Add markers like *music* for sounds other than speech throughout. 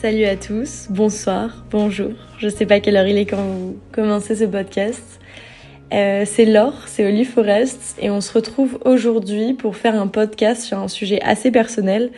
Salut à tous, bonsoir, bonjour. Je sais pas quelle heure il est quand vous commencez ce podcast. Euh, c'est Laure, c'est Olive Forest et on se retrouve aujourd'hui pour faire un podcast sur un sujet assez personnel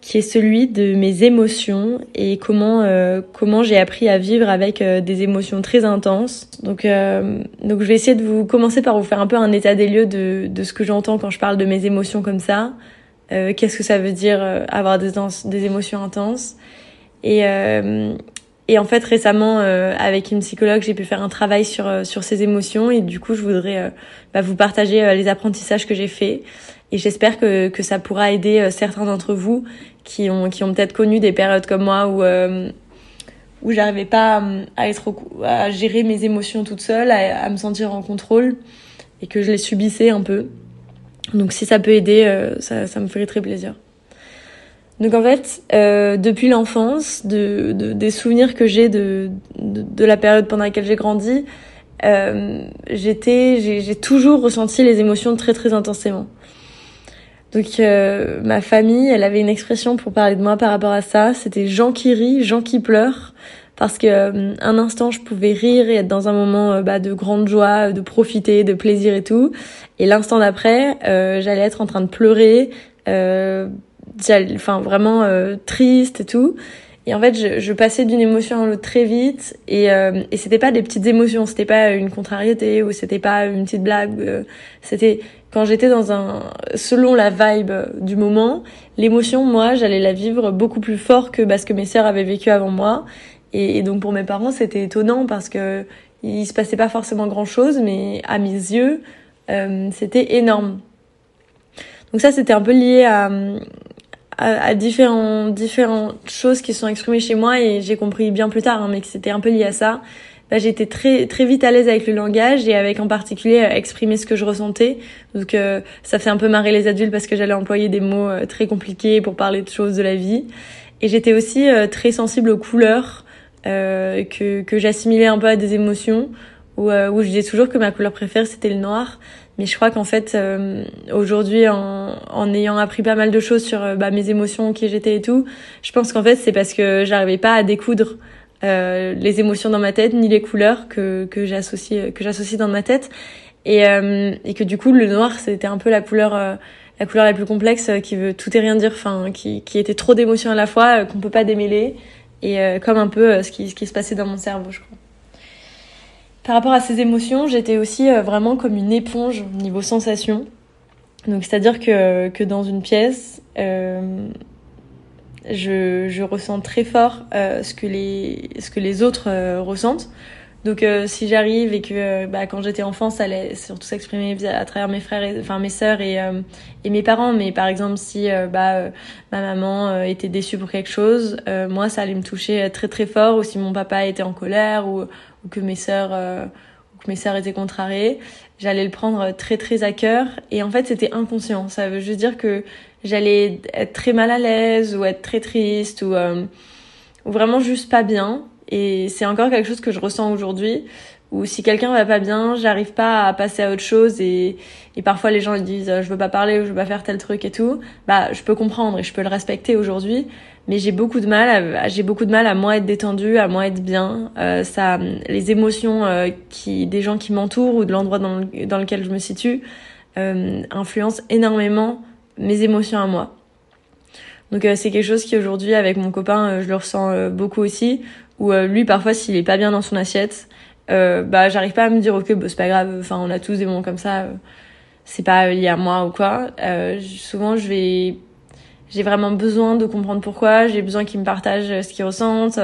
qui est celui de mes émotions et comment euh, comment j'ai appris à vivre avec euh, des émotions très intenses. Donc donc je vais essayer de vous commencer par vous faire un peu un état des lieux de de ce que j'entends quand je parle de mes émotions comme ça. Qu'est-ce que ça veut dire avoir des émotions intenses? Et, euh, et en fait, récemment, euh, avec une psychologue, j'ai pu faire un travail sur euh, sur ces émotions et du coup, je voudrais bah, vous partager les apprentissages que j'ai faits et j'espère que que ça pourra aider certains d'entre vous qui ont qui ont peut-être connu des périodes comme moi où où j'arrivais pas à être à gérer mes émotions toute seule, à, à, me sentir en contrôle et que je les subissais un peu. Donc si ça peut aider, ça ça me ferait très plaisir. Donc en fait, euh, depuis l'enfance, de, de, des souvenirs que j'ai de, de, de, la période pendant laquelle j'ai grandi, euh, j'étais, j'ai toujours ressenti les émotions très très intensément. Donc euh, ma famille, elle avait une expression pour parler de moi par rapport à ça. C'était Jean qui rit, Jean qui pleure, parce que euh, un instant je pouvais rire et être dans un moment euh, bah, de grande joie, de profiter, de plaisir et tout, et l'instant d'après, euh, j'allais être en train de pleurer. Euh, enfin vraiment euh, triste et tout. Et en fait, je, je passais d'une émotion à l'autre très vite. Et, euh, et c'était pas des petites émotions, c'était pas une contrariété ou c'était pas une petite blague. Euh, c'était quand j'étais dans un, selon la vibe du moment, l'émotion, moi, j'allais la vivre beaucoup plus fort que parce que mes sœurs avaient vécu avant moi. Et, et donc pour mes parents, c'était étonnant parce que il se passait pas forcément grand chose, mais à mes yeux, euh, c'était énorme. Donc ça, c'était un peu lié à, à, différents, différentes choses qui sont exprimées chez moi et j'ai compris bien plus tard, hein, mais que c'était un peu lié à ça. Bah, j'étais très très vite à l'aise avec le langage et avec en particulier euh, exprimer ce que je ressentais. Donc euh, ça fait un peu marrer les adultes parce que j'allais employer des mots euh, très compliqués pour parler de choses de la vie. Et j'étais aussi très sensible aux couleurs que que j'assimilais un peu à des émotions. Où, où je disais toujours que ma couleur préférée c'était le noir mais je crois qu'en fait, euh, aujourd'hui, en, en, ayant appris pas mal de choses sur euh, bah, mes émotions, qui j'étais et tout, je pense qu'en fait, c'est parce que j'arrivais pas à découdre euh, les émotions dans ma tête, ni les couleurs que, que j'associe que j'associe dans ma tête, et, euh, et que du coup, le noir, c'était un peu la couleur la couleur la plus complexe, qui veut tout et rien dire, enfin, qui, qui était trop d'émotions à la fois, qu'on peut pas démêler, et comme un peu ce qui, ce qui se passait dans mon cerveau, je crois. Par rapport à ces émotions, j'étais aussi euh, vraiment comme une éponge niveau sensation. Donc c'est-à-dire que, que dans une pièce, euh, je, je ressens très fort euh, ce, que les, ce que les autres euh, ressentent. Donc euh, si j'arrive et que bah, quand j'étais enfant, ça allait surtout s'exprimer à travers mes frères, et, enfin mes sœurs et, et mes parents. Mais par exemple, si bah, ma maman était déçue pour quelque chose, moi ça allait me toucher très très fort. Ou si mon papa était en colère ou ou que mes sœurs euh, que mes sœurs étaient contrariées, j'allais le prendre très très à cœur. Et en fait c'était inconscient. Ça veut juste dire que j'allais être très mal à l'aise ou être très triste ou, euh, ou vraiment juste pas bien. Et c'est encore quelque chose que je ressens aujourd'hui ou si quelqu'un va pas bien, j'arrive pas à passer à autre chose et, et parfois les gens ils disent je veux pas parler ou je veux pas faire tel truc et tout, bah je peux comprendre et je peux le respecter aujourd'hui, mais j'ai beaucoup de mal à, j'ai beaucoup de mal à moi être détendue, à moi être bien, euh, ça les émotions euh, qui des gens qui m'entourent ou de l'endroit dans, dans lequel je me situe euh, influencent énormément mes émotions à moi. Donc euh, c'est quelque chose qui aujourd'hui avec mon copain euh, je le ressens beaucoup aussi. Où lui parfois s'il est pas bien dans son assiette euh, bah j'arrive pas à me dire ok bah, c'est pas grave enfin on a tous des moments comme ça euh, c'est pas lié à moi ou quoi. Euh, souvent je vais j'ai vraiment besoin de comprendre pourquoi j'ai besoin qu'ils me partagent ce qu'ils ressentent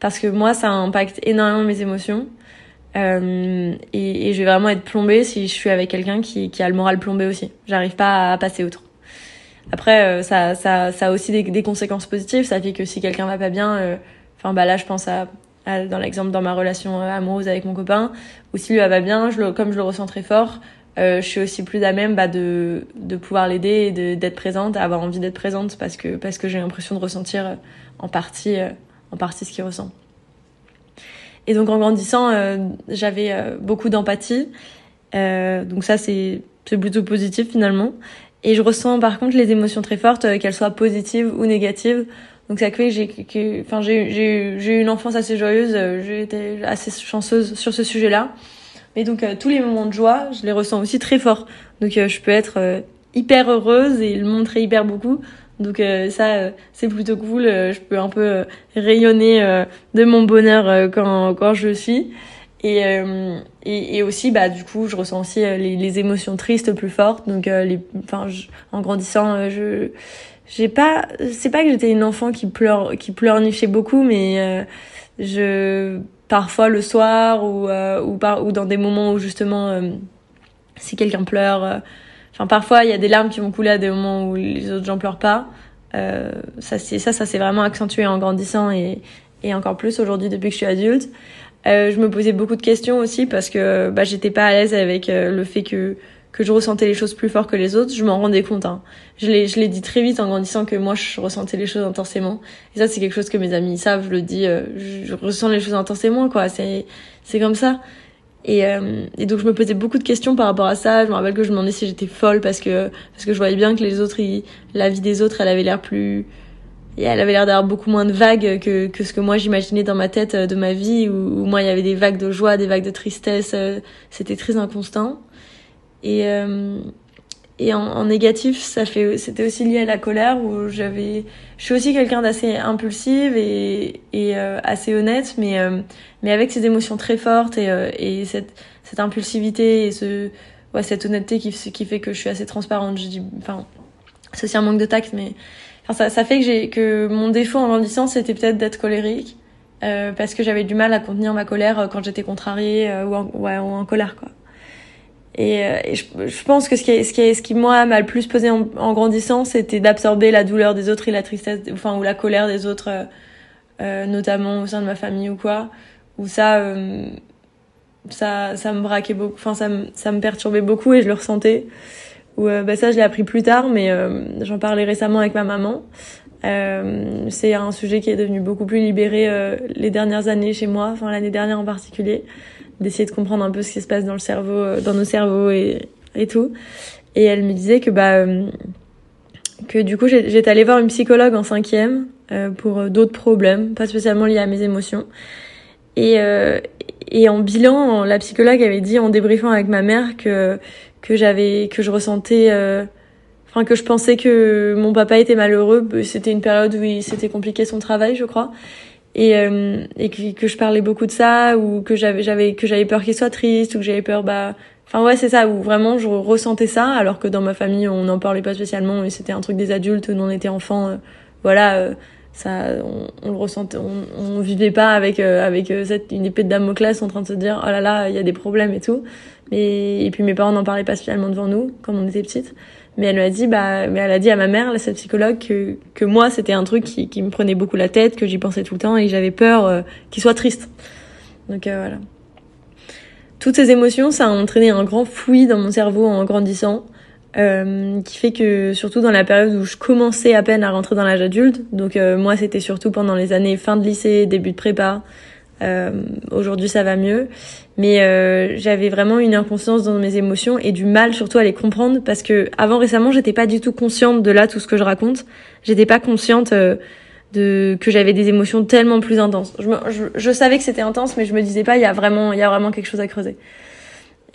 parce que moi ça impacte énormément mes émotions. Et, et, je vais vraiment être plombée si je suis avec quelqu'un qui, qui a le moral plombé aussi. J'arrive pas à passer outre. Après ça ça ça a aussi des, des conséquences positives. Ça fait que si quelqu'un va pas bien enfin bah là je pense à dans l'exemple dans ma relation euh, amoureuse avec mon copain, ou si lui va bien, je le, comme je le ressens très fort, euh, je suis aussi plus à même bah, de, de pouvoir l'aider et d'être présente, avoir envie d'être présente parce que, parce que j'ai l'impression de ressentir euh, en partie, euh, en partie ce qu'il ressent. Et donc en grandissant, euh, j'avais beaucoup d'empathie. donc ça, c'est plutôt positif finalement. Et je ressens par contre les émotions très fortes, qu'elles soient positives ou négatives. Donc ça fait j'ai, que, enfin j'ai, j'ai, j'ai eu une enfance assez joyeuse. J'ai été assez chanceuse sur ce sujet-là. Mais donc tous les moments de joie, je les ressens aussi très fort. Donc je peux être hyper heureuse et le montrer hyper beaucoup. Donc ça, c'est plutôt cool. je peux un peu rayonner de mon bonheur quand quand je suis. Et, et, et, aussi, bah, du coup, je ressens aussi les, les émotions tristes plus fortes. Donc, les, enfin, en grandissant, je, j'ai pas, c'est pas que j'étais une enfant qui pleure, qui pleurnichait beaucoup, mais je, parfois le soir ou ou, par, ou dans des moments où justement, si quelqu'un pleure Enfin, parfois, il y a des larmes qui vont couler à des moments où les autres gens pleurent pas. Euh, ça, c'est ça, ça s'est vraiment accentué en grandissant et, et encore plus aujourd'hui depuis que je suis adulte. Euh, je me posais beaucoup de questions aussi parce que bah, j'étais pas à l'aise avec euh, le fait que que je ressentais les choses plus fort que les autres. Je m'en rendais compte. Hein. Je l'ai je l'ai dit très vite en grandissant que moi je ressentais les choses intensément. Et ça c'est quelque chose que mes amis savent. Je le dis. Euh, je, ressens les choses intensément quoi. C'est c'est comme ça. Et, euh, et, donc je me posais beaucoup de questions par rapport à ça. Je me rappelle que je me demandais si j'étais folle parce que parce que je voyais bien que les autres, la vie des autres, elle avait l'air plus, et elle avait l'air d'avoir beaucoup moins de vagues que que ce que moi j'imaginais dans ma tête euh, de ma vie où, moi il y avait des vagues de joie, des vagues de tristesse. Euh, c'était très inconstant. Et et en, négatif, ça fait, c'était aussi lié à la colère où j'avais, je suis aussi quelqu'un d'assez impulsive et, et euh, assez honnête, mais euh, mais avec ces émotions très fortes et, euh, et cette cette impulsivité et ce ouais cette honnêteté qui qui fait que je suis assez transparente. Je dis, enfin, c'est aussi un manque de tact, mais enfin ça ça fait que j'ai que mon défaut en grandissant c'était peut-être d'être colérique parce que j'avais du mal à contenir ma colère quand j'étais contrariée ou en, ouais, ou en colère quoi. Et, euh, et je, pense que ce qui, ce qui, ce qui moi m'a le plus posé en, grandissant, c'était d'absorber la douleur des autres et la tristesse, enfin ou la colère des autres, euh, euh notamment au sein de ma famille ou quoi, où ça, euh, ça, ça me braquait beaucoup, enfin ça ça me perturbait beaucoup et je le ressentais. Ou bah ça, je l'ai appris plus tard, mais j'en parlais récemment avec ma maman. c'est un sujet qui est devenu beaucoup plus libéré les dernières années chez moi, enfin l'année dernière en particulier d'essayer de comprendre un peu ce qui se passe dans le cerveau, euh, dans nos cerveaux et, et tout. Et elle me disait que bah euh, que du coup j'étais allée voir une psychologue en cinquième euh, pour d'autres problèmes, pas spécialement liés à mes émotions. Et et en bilan, la psychologue avait dit en débriefant avec ma mère que que j'avais que je ressentais enfin que je pensais que mon papa était malheureux, c'était une période où c'était compliqué son travail, je crois et, euh, que, je parlais beaucoup de ça ou que j'avais j'avais que j'avais peur qu'il soit triste ou que j'avais peur bah enfin ouais c'est ça où vraiment je ressentais ça alors que dans ma famille on n'en parlait pas spécialement et c'était un truc des adultes nous on était enfants euh, voilà euh, ça on, on, le ressentait on, on vivait pas avec avec cette une épée de Damoclès en train de se dire oh là là il y a des problèmes et tout mais et puis mes parents n'en parlaient pas spécialement devant nous quand on était petites mais elle m'a dit, bah, mais elle a dit à ma mère, cette psychologue, que, que moi, c'était un truc qui, qui me prenait beaucoup la tête, que j'y pensais tout le temps et j'avais peur euh, qu'il soit triste. Donc euh, voilà. Toutes ces émotions, ça a entraîné un grand fouillis dans mon cerveau en grandissant, euh, qui fait que surtout dans la période où je commençais à peine à rentrer dans l'âge adulte, donc euh, moi c'était surtout pendant les années fin de lycée, début de prépa, euh, Aujourd'hui, ça va mieux, mais euh, j'avais vraiment une inconscience dans mes émotions et du mal surtout à les comprendre parce que avant récemment, j'étais pas du tout consciente de là tout ce que je raconte. J'étais pas consciente euh, de que j'avais des émotions tellement plus intenses. Je, je, je savais que c'était intense, mais je me disais pas il y a vraiment il y a vraiment quelque chose à creuser.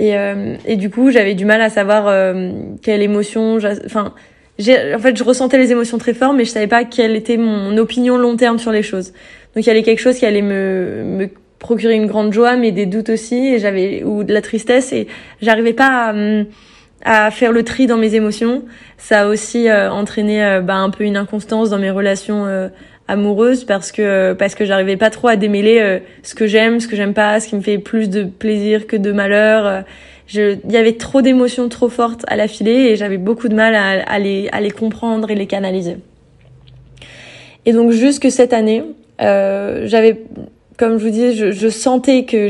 Et, euh, du coup, j'avais du mal à savoir euh, quelle émotion. Enfin, en fait, je ressentais les émotions très fort, mais je savais pas quelle était mon opinion long terme sur les choses. Donc il y avait quelque chose qui allait me, me procurer une grande joie, mais des doutes aussi, et j'avais ou de la tristesse, et j'arrivais pas à, à, faire le tri dans mes émotions. Ça a aussi euh, entraîné euh, bah, un peu une inconstance dans mes relations euh, amoureuses parce que parce que j'arrivais pas trop à démêler ce que j'aime, ce que j'aime pas, ce qui me fait plus de plaisir que de malheur. Je, il y avait trop d'émotions trop fortes à la filer et j'avais beaucoup de mal à, à, les, à les comprendre et les canaliser. Et donc jusque cette année, euh, j'avais comme je vous disais, je, sentais que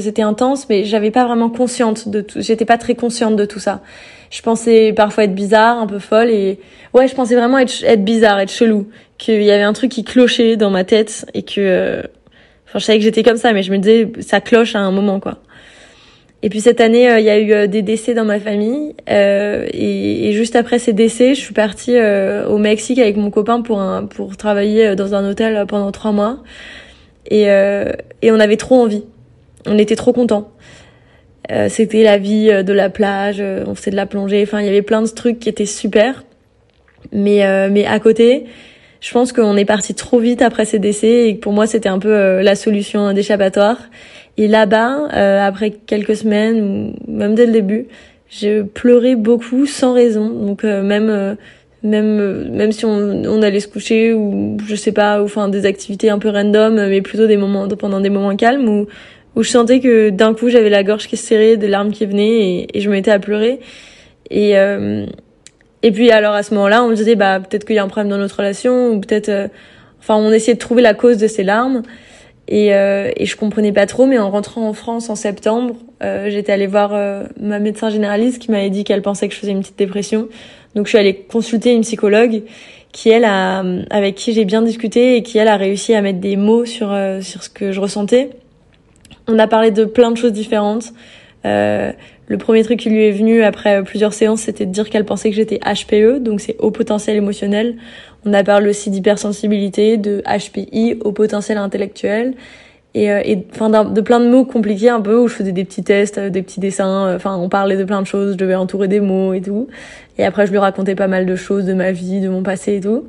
c'était intense, mais j'avais pas vraiment consciente de tout. J'étais pas très consciente de tout ça. Je pensais parfois être bizarre, un peu folle, et ouais, je pensais vraiment être, bizarre, être chelou, qu'il y avait un truc qui clochait dans ma tête et que, euh, enfin, je savais que j'étais comme ça, mais je me disais ça cloche à un moment quoi. Et puis cette année, il y a eu des décès dans ma famille. Et, juste après ces décès, je suis partie au Mexique avec mon copain pour travailler dans un hôtel pendant trois mois. Et, et on avait trop envie. On était trop contents. C'était la vie de la plage, on faisait de la plongée. Enfin, il y avait plein de trucs qui étaient super. Mais mais à côté, je pense qu'on est parti trop vite après ces décès et que pour moi c'était un peu euh, la solution d'échappatoire. Et là-bas, euh, après quelques semaines même dès le début, j'ai pleuré beaucoup sans raison. Donc euh, même même même si on, on, allait se coucher ou je sais pas, ou enfin des activités un peu random, mais plutôt des moments pendant des moments calmes où où je sentais que d'un coup j'avais la gorge qui se serrait, des larmes qui venaient et, et je me mettais à pleurer. Et et puis alors à ce moment-là, on me disait bah peut-être qu'il y a un problème dans notre relation ou peut-être euh, enfin on essayait de trouver la cause de ces larmes et euh, et je comprenais pas trop mais en rentrant en France en septembre, euh, j'étais allée voir euh, ma médecin généraliste qui m'avait dit qu'elle pensait que je faisais une petite dépression. Donc je suis allée consulter une psychologue qui elle a avec qui j'ai bien discuté et qui elle a réussi à mettre des mots sur sur ce que je ressentais. On a parlé de plein de choses différentes. Euh, le premier truc qui lui est venu après plusieurs séances, c'était de dire qu'elle pensait que j'étais HPE, donc c'est haut potentiel émotionnel. On a parlé aussi d'hypersensibilité, de HPI, haut potentiel intellectuel, et, euh, et enfin de plein de mots compliqués un peu où je faisais des petits tests, euh, des petits dessins. Euh, enfin, on parlait de plein de choses, je devais entourer des mots et tout. Et après, je lui racontais pas mal de choses de ma vie, de mon passé et tout.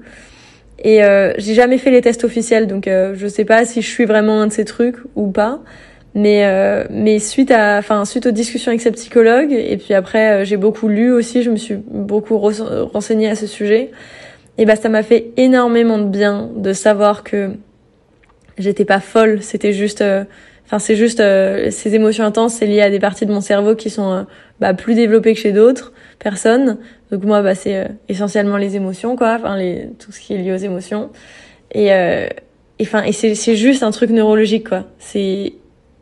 Et euh, j'ai jamais fait les tests officiels, donc euh, je sais pas si je suis vraiment un de ces trucs ou pas. Mais euh, mais suite à enfin suite aux discussions avec cette psychologue et puis après j'ai beaucoup lu aussi, je me suis beaucoup renseignée à ce sujet. Et bah ça m'a fait énormément de bien de savoir que j'étais pas folle, c'était juste euh, enfin c'est juste ces émotions intenses, c'est lié à des parties de mon cerveau qui sont bah, plus développées que chez d'autres personnes. Donc moi bah c'est essentiellement les émotions quoi, enfin les tout ce qui est lié aux émotions. Et enfin et c'est c'est juste un truc neurologique quoi. C'est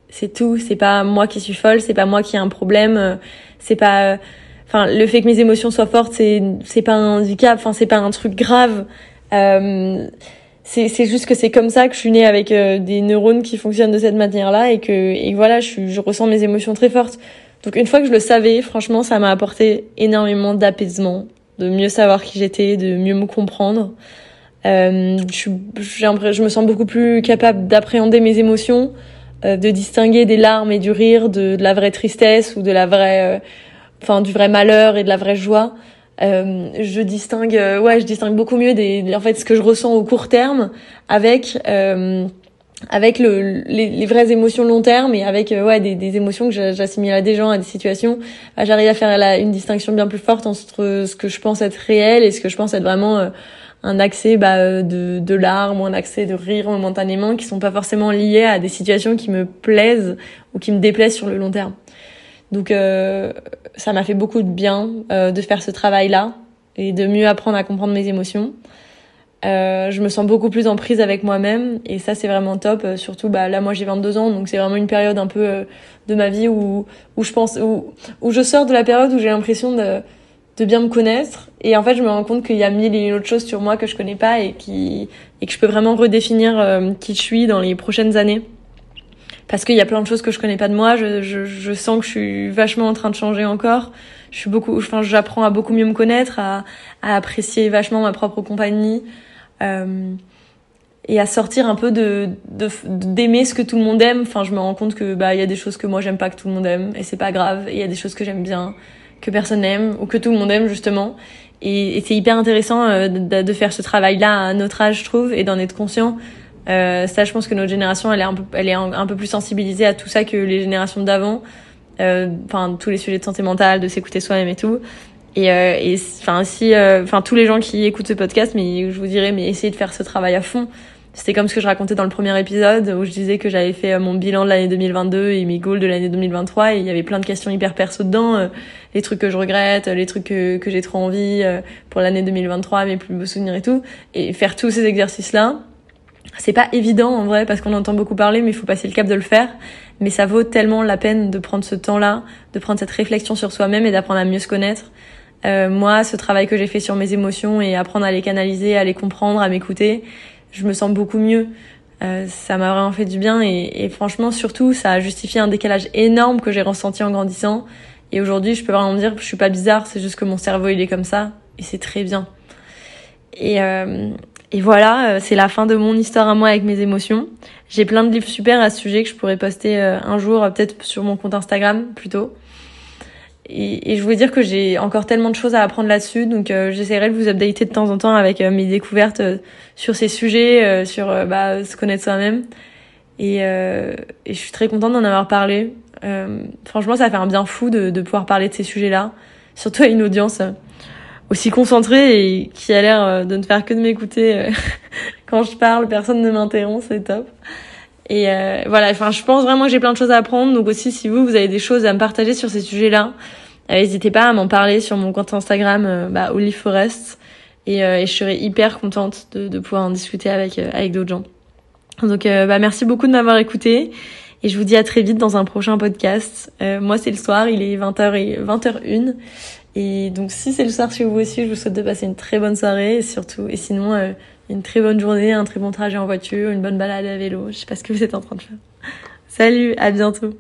c'est tout. C'est pas moi qui suis folle, c'est pas moi qui ai un problème, euh, c'est pas. Euh, enfin, le fait que mes émotions soient fortes, c'est c'est pas un handicap. Enfin, c'est pas un truc grave. C'est c'est juste que c'est comme ça que je suis née avec euh, des neurones qui fonctionnent de cette manière-là et que et voilà, je je ressens mes émotions très fortes. Donc une fois que je le savais, franchement, ça m'a apporté énormément d'apaisement, de mieux savoir qui j'étais, de mieux me comprendre. Euh, je, je me sens beaucoup plus capable d'appréhender mes émotions, euh, de distinguer des larmes et du rire, de, de, la vraie tristesse ou de la vraie, euh, enfin du vrai malheur et de la vraie joie. Euh, je distingue, euh, ouais, je distingue beaucoup mieux des, en fait, ce que je ressens au court terme avec avec le, les, les, vraies émotions long terme et avec ouais des, des émotions que j'assimile à des gens, à des situations. J'arrive à faire la, une distinction bien plus forte entre ce que je pense être réel et ce que je pense être vraiment un accès bah, euh, de, de larmes ou un accès de rire momentanément qui sont pas forcément liés à des situations qui me plaisent ou qui me déplaisent sur le long terme. Donc euh, ça m'a fait beaucoup de bien euh, de faire ce travail-là et de mieux apprendre à comprendre mes émotions. Euh, je me sens beaucoup plus en prise avec moi-même et ça c'est vraiment top. Euh, surtout bah là moi j'ai 22 ans donc c'est vraiment une période un peu de ma vie où où je pense où où je sors de la période où j'ai l'impression de de bien me connaître. Et en fait, je me rends compte qu'il y a mille et une autres choses sur moi que je connais pas et qui et que je peux vraiment redéfinir euh, qui je suis dans les prochaines années. Parce qu'il y a plein de choses que je connais pas de moi. Je, je, je, sens que je suis vachement en train de changer encore. Je suis beaucoup, enfin, j'apprends à beaucoup mieux me connaître, à, à apprécier vachement ma propre compagnie. Euh, et à sortir un peu de d'aimer ce que tout le monde aime enfin je me rends compte que bah il y a des choses que moi j'aime pas que tout le monde aime et c'est pas grave il y a des choses que j'aime bien que personne n'aime ou que tout le monde aime justement. Et, et c'est hyper intéressant euh, de, de, faire ce travail-là à notre âge, je trouve, et d'en être conscient. Euh, ça, je pense que notre génération, elle est un peu, elle est un, peu plus sensibilisée à tout ça que les générations d'avant. Euh, enfin, tous les sujets de santé mentale, de s'écouter soi-même et tout. Et, euh, et enfin, si, euh, enfin, tous les gens qui écoutent ce podcast, mais je vous dirais, mais essayez de faire ce travail à fond c'était comme ce que je racontais dans le premier épisode où je disais que j'avais fait mon bilan de l'année 2022 et mes goals de l'année 2023 et il y avait plein de questions hyper perso dedans, les trucs que je regrette, les trucs que, j'ai trop envie pour l'année 2023, mes plus beaux souvenirs et tout. Et faire tous ces exercices-là, c'est pas évident en vrai parce qu'on entend beaucoup parler mais il faut passer le cap de le faire. Mais ça vaut tellement la peine de prendre ce temps-là, de prendre cette réflexion sur soi-même et d'apprendre à mieux se connaître. Euh, moi, ce travail que j'ai fait sur mes émotions et apprendre à les canaliser, à les comprendre, à m'écouter, je me sens beaucoup mieux. ça m'a vraiment fait du bien et, et, franchement surtout ça a justifié un décalage énorme que j'ai ressenti en grandissant et aujourd'hui je peux vraiment me dire je suis pas bizarre c'est juste que mon cerveau il est comme ça et c'est très bien et, euh, et voilà, euh, c'est la fin de mon histoire à moi avec mes émotions. J'ai plein de livres super à ce sujet que je pourrais poster euh, un jour, peut-être sur mon compte Instagram plutôt. Et, et, je voulais dire que j'ai encore tellement de choses à apprendre là-dessus, donc euh, j'essaierai de vous updater de temps en temps avec mes découvertes sur ces sujets, sur bah, se connaître soi-même. Et, et, je suis très contente d'en avoir parlé. franchement, ça fait un bien fou de, de pouvoir parler de ces sujets-là, surtout à une audience aussi concentré et qui a l'air euh, de ne faire que de m'écouter euh, *laughs* quand je parle, personne ne m'interrompt, c'est top. Et euh, voilà, enfin, je pense vraiment que j'ai plein de choses à apprendre. Donc aussi, si vous, vous avez des choses à me partager sur ces sujets-là, n'hésitez pas à m'en parler sur mon compte Instagram, bah, Olive Forest. Et, et, je serai hyper contente de, de pouvoir en discuter avec, avec d'autres gens. Donc, bah, merci beaucoup de m'avoir écouté. Et je vous dis à très vite dans un prochain podcast. moi, c'est le soir, il est 20h et 20h01. Et donc si c'est le soir chez vous aussi, je vous souhaite de passer une très bonne soirée et surtout, et sinon euh, une très bonne journée, un très bon trajet en voiture, une bonne balade à vélo, je sais pas ce que vous êtes en train de faire. Salut, à bientôt